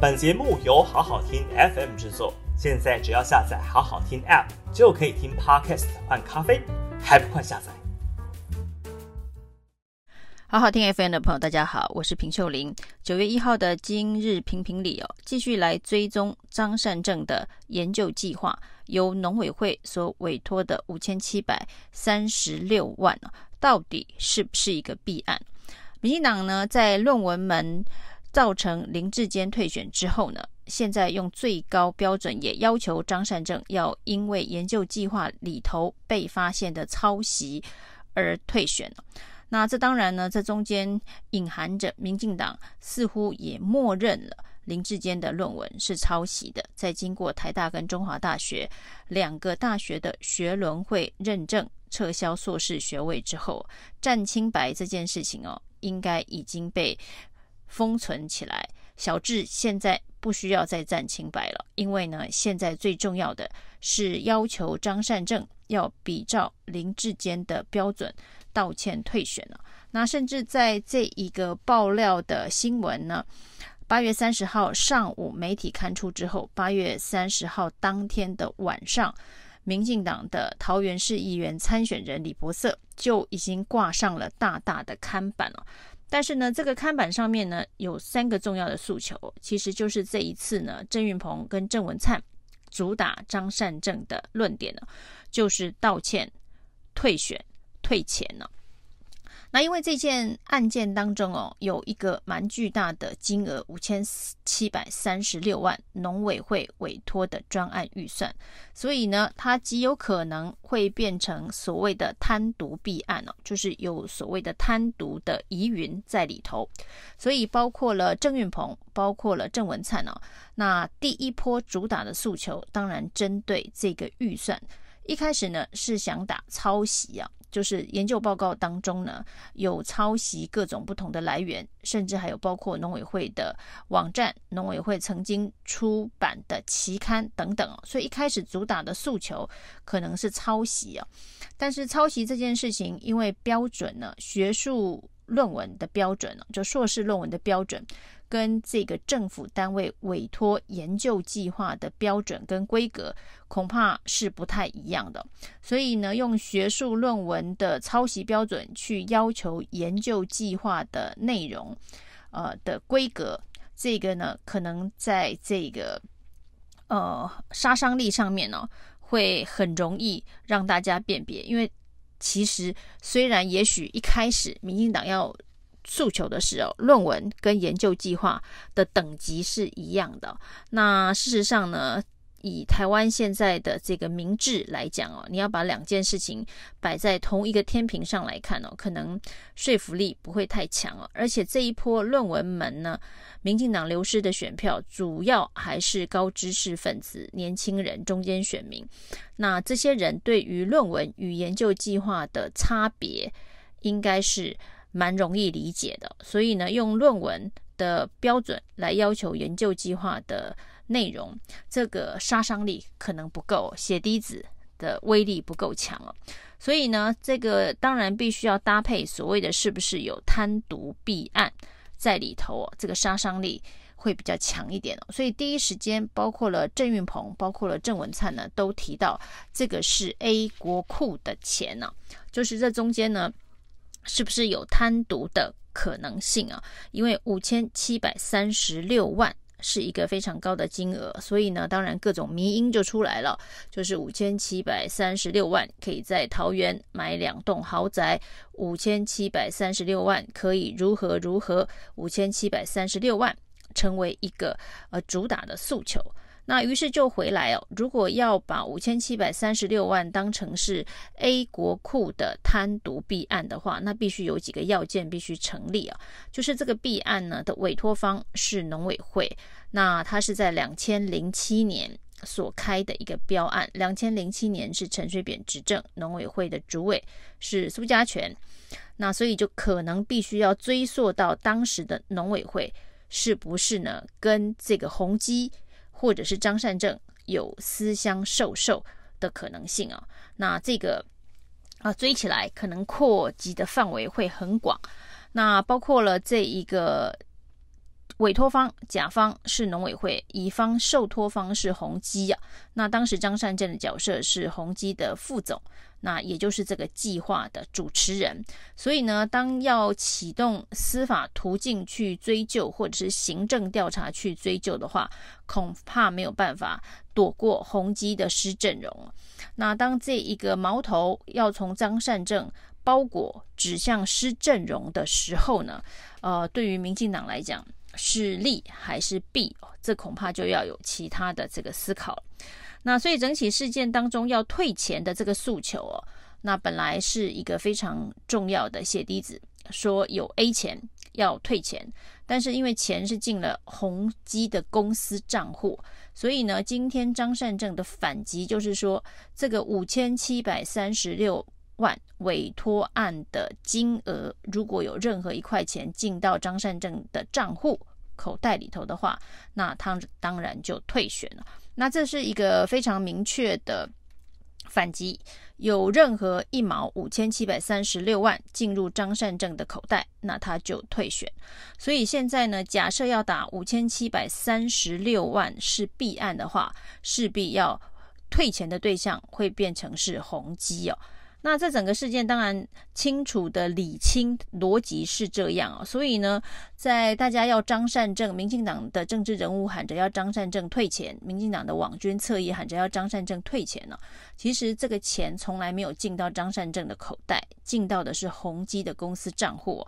本节目由好好听 FM 制作，现在只要下载好好听 App 就可以听 Podcast 换咖啡，还不快下载？好好听 FM 的朋友，大家好，我是平秀玲。九月一号的今日评评理哦，继续来追踪张善政的研究计划，由农委会所委托的五千七百三十六万到底是不是一个弊案？民进党呢，在论文门造成林志坚退选之后呢，现在用最高标准也要求张善政要因为研究计划里头被发现的抄袭而退选。那这当然呢，这中间隐含着民进党似乎也默认了林志坚的论文是抄袭的。在经过台大跟中华大学两个大学的学伦会认证，撤销硕士学位之后，占清白这件事情哦。应该已经被封存起来。小智现在不需要再战清白了，因为呢，现在最重要的是要求张善政要比照林志坚的标准道歉退选了。那甚至在这一个爆料的新闻呢，八月三十号上午媒体刊出之后，八月三十号当天的晚上。民进党的桃园市议员参选人李博瑟就已经挂上了大大的看板了，但是呢，这个看板上面呢有三个重要的诉求，其实就是这一次呢，郑云鹏跟郑文灿主打张善政的论点呢，就是道歉、退选、退钱呢。那因为这件案件当中哦，有一个蛮巨大的金额五千七百三十六万，农委会委托的专案预算，所以呢，它极有可能会变成所谓的贪渎弊案哦，就是有所谓的贪渎的疑云在里头，所以包括了郑运鹏，包括了郑文灿哦，那第一波主打的诉求，当然针对这个预算，一开始呢是想打抄袭啊。就是研究报告当中呢，有抄袭各种不同的来源，甚至还有包括农委会的网站、农委会曾经出版的期刊等等。所以一开始主打的诉求可能是抄袭啊，但是抄袭这件事情，因为标准呢，学术论文的标准呢，就硕士论文的标准。跟这个政府单位委托研究计划的标准跟规格恐怕是不太一样的，所以呢，用学术论文的抄袭标准去要求研究计划的内容，呃的规格，这个呢，可能在这个呃杀伤力上面呢，会很容易让大家辨别，因为其实虽然也许一开始民进党要。诉求的是哦，论文跟研究计划的等级是一样的。那事实上呢，以台湾现在的这个民智来讲哦，你要把两件事情摆在同一个天平上来看哦，可能说服力不会太强哦。而且这一波论文门呢，民进党流失的选票主要还是高知识分子、年轻人、中间选民。那这些人对于论文与研究计划的差别，应该是。蛮容易理解的，所以呢，用论文的标准来要求研究计划的内容，这个杀伤力可能不够，血滴子的威力不够强哦。所以呢，这个当然必须要搭配所谓的是不是有贪渎弊案在里头哦，这个杀伤力会比较强一点哦。所以第一时间，包括了郑运鹏，包括了郑文灿呢，都提到这个是 A 国库的钱呢，就是这中间呢。是不是有贪渎的可能性啊？因为五千七百三十六万是一个非常高的金额，所以呢，当然各种迷因就出来了，就是五千七百三十六万可以在桃园买两栋豪宅，五千七百三十六万可以如何如何，五千七百三十六万成为一个呃主打的诉求。那于是就回来哦，如果要把五千七百三十六万当成是 A 国库的贪渎弊案的话，那必须有几个要件必须成立啊，就是这个弊案呢的委托方是农委会，那它是在两千零七年所开的一个标案，两千零七年是陈水扁执政，农委会的主委是苏嘉全，那所以就可能必须要追溯到当时的农委会是不是呢跟这个宏基。或者是张善政有私相授受的可能性啊，那这个啊追起来可能扩及的范围会很广，那包括了这一个委托方甲方是农委会，乙方受托方是宏基啊。那当时张善政的角色是宏基的副总，那也就是这个计划的主持人。所以呢，当要启动司法途径去追究，或者是行政调查去追究的话，恐怕没有办法躲过宏基的施正荣。那当这一个矛头要从张善政包裹指向施正荣的时候呢，呃，对于民进党来讲。是利还是弊？这恐怕就要有其他的这个思考。那所以整起事件当中要退钱的这个诉求哦，那本来是一个非常重要的血滴子，说有 A 钱要退钱，但是因为钱是进了宏基的公司账户，所以呢，今天张善政的反击就是说，这个五千七百三十六。万委托案的金额，如果有任何一块钱进到张善政的账户口袋里头的话，那他当然就退选了。那这是一个非常明确的反击，有任何一毛五千七百三十六万进入张善政的口袋，那他就退选。所以现在呢，假设要打五千七百三十六万是弊案的话，势必要退钱的对象会变成是宏基哦。那这整个事件当然清楚的理清逻辑是这样啊，所以呢，在大家要张善政，民进党的政治人物喊着要张善政退钱，民进党的网军侧翼喊着要张善政退钱呢，其实这个钱从来没有进到张善政的口袋，进到的是宏基的公司账户。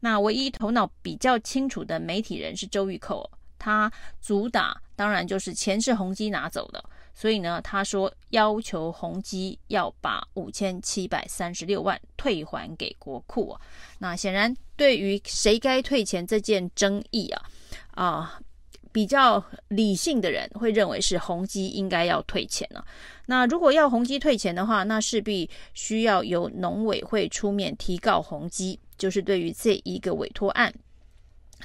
那唯一头脑比较清楚的媒体人是周玉蔻，他主打当然就是钱是宏基拿走的。所以呢，他说要求宏基要把五千七百三十六万退还给国库啊。那显然，对于谁该退钱这件争议啊，啊，比较理性的人会认为是宏基应该要退钱了。那如果要宏基退钱的话，那势必需要由农委会出面提告宏基，就是对于这一个委托案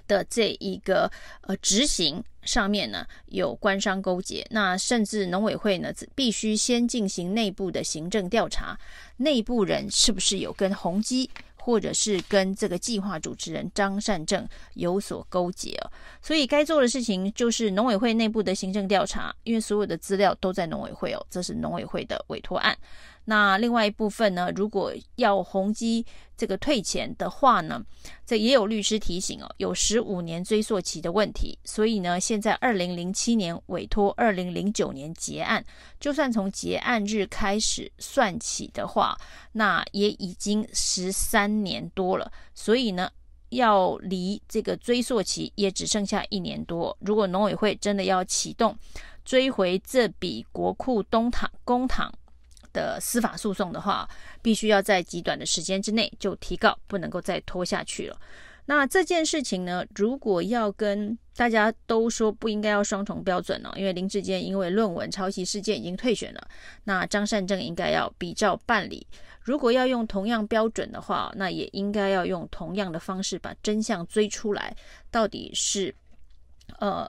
的这一个呃执行。上面呢有官商勾结，那甚至农委会呢必须先进行内部的行政调查，内部人是不是有跟宏基或者是跟这个计划主持人张善政有所勾结哦。所以该做的事情就是农委会内部的行政调查，因为所有的资料都在农委会哦，这是农委会的委托案。那另外一部分呢，如果要宏基这个退钱的话呢，这也有律师提醒哦，有十五年追溯期的问题。所以呢，现在二零零七年委托，二零零九年结案，就算从结案日开始算起的话，那也已经十三年多了。所以呢，要离这个追溯期也只剩下一年多。如果农委会真的要启动追回这笔国库东厂公帑的司法诉讼的话，必须要在极短的时间之内就提告，不能够再拖下去了。那这件事情呢，如果要跟大家都说不应该要双重标准了，因为林志坚因为论文抄袭事件已经退选了，那张善政应该要比照办理。如果要用同样标准的话，那也应该要用同样的方式把真相追出来，到底是呃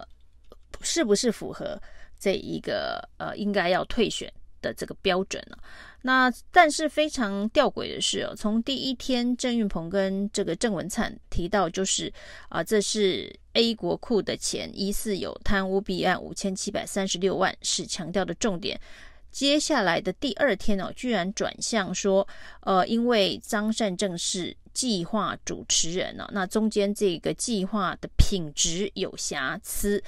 是不是符合这一个呃应该要退选的这个标准了，那但是非常吊诡的是哦，从第一天郑运鹏跟这个郑文灿提到，就是啊，这是 A 国库的钱，疑似有贪污弊案五千七百三十六万，是强调的重点。接下来的第二天哦，居然转向说，呃，因为张善政是计划主持人哦，那中间这个计划的品质有瑕疵。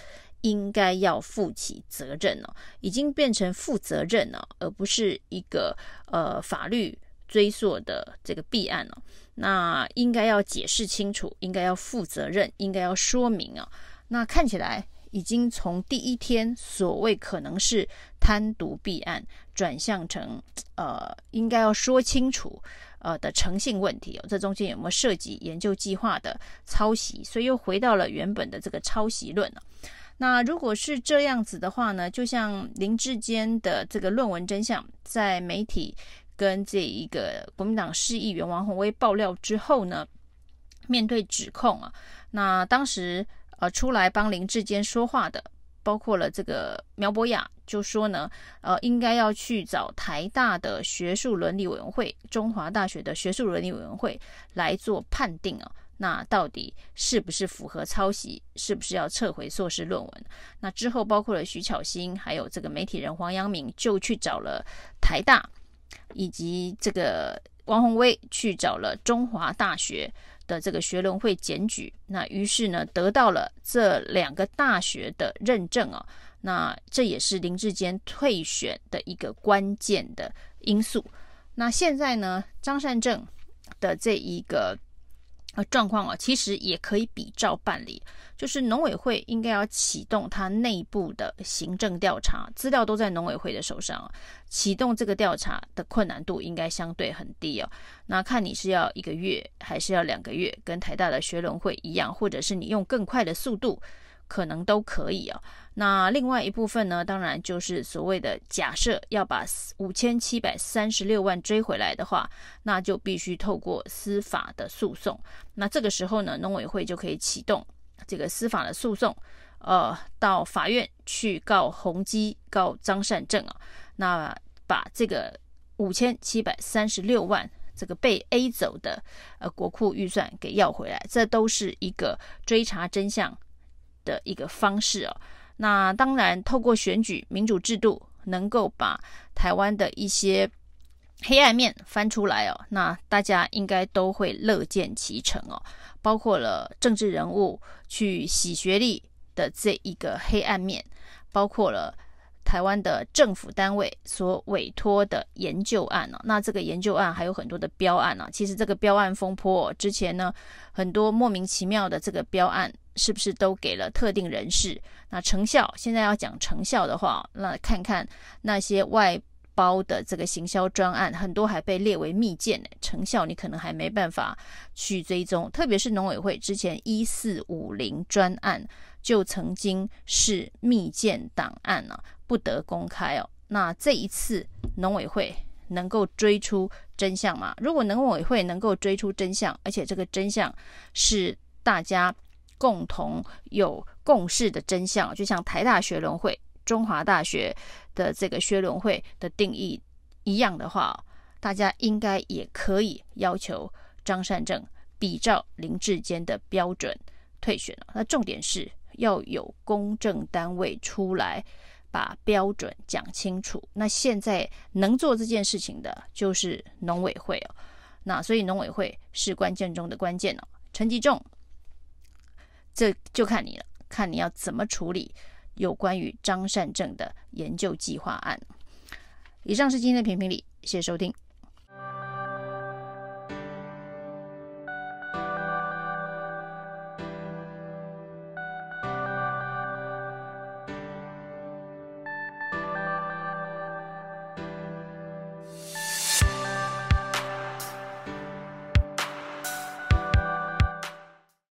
应该要负起责任哦，已经变成负责任了，而不是一个呃法律追溯的这个弊案哦。那应该要解释清楚，应该要负责任，应该要说明啊。那看起来已经从第一天所谓可能是贪渎弊案，转向成呃应该要说清楚呃的诚信问题哦。这中间有没有涉及研究计划的抄袭？所以又回到了原本的这个抄袭论了。那如果是这样子的话呢，就像林志坚的这个论文真相，在媒体跟这一个国民党市议员王鸿薇爆料之后呢，面对指控啊，那当时呃出来帮林志坚说话的，包括了这个苗博雅，就说呢，呃应该要去找台大的学术伦理委员会、中华大学的学术伦理委员会来做判定啊。那到底是不是符合抄袭？是不是要撤回硕士论文？那之后包括了徐巧芯，还有这个媒体人黄阳明，就去找了台大，以及这个王鸿威去找了中华大学的这个学伦会检举。那于是呢，得到了这两个大学的认证啊。那这也是林志坚退选的一个关键的因素。那现在呢，张善政的这一个。呃，状况啊，其实也可以比照办理，就是农委会应该要启动它内部的行政调查，资料都在农委会的手上，启动这个调查的困难度应该相对很低哦。那看你是要一个月还是要两个月，跟台大的学伦会一样，或者是你用更快的速度。可能都可以啊。那另外一部分呢，当然就是所谓的假设要把五千七百三十六万追回来的话，那就必须透过司法的诉讼。那这个时候呢，农委会就可以启动这个司法的诉讼，呃，到法院去告宏基、告张善政啊。那把这个五千七百三十六万这个被 A 走的呃国库预算给要回来，这都是一个追查真相的一个方式哦，那当然透过选举民主制度，能够把台湾的一些黑暗面翻出来哦，那大家应该都会乐见其成哦。包括了政治人物去洗学历的这一个黑暗面，包括了台湾的政府单位所委托的研究案哦，那这个研究案还有很多的标案呢。其实这个标案风波之前呢，很多莫名其妙的这个标案。是不是都给了特定人士？那成效现在要讲成效的话，那看看那些外包的这个行销专案，很多还被列为密件呢。成效你可能还没办法去追踪。特别是农委会之前一四五零专案就曾经是密件档案呢、啊，不得公开哦。那这一次农委会能够追出真相吗？如果农委会能够追出真相，而且这个真相是大家。共同有共识的真相，就像台大学伦会、中华大学的这个学伦会的定义一样的话，大家应该也可以要求张善政比照林志坚的标准退选了。那重点是要有公正单位出来把标准讲清楚。那现在能做这件事情的就是农委会哦。那所以农委会是关键中的关键哦。陈吉仲。这就看你了，看你要怎么处理有关于张善政的研究计划案。以上是今天的评评理，谢谢收听。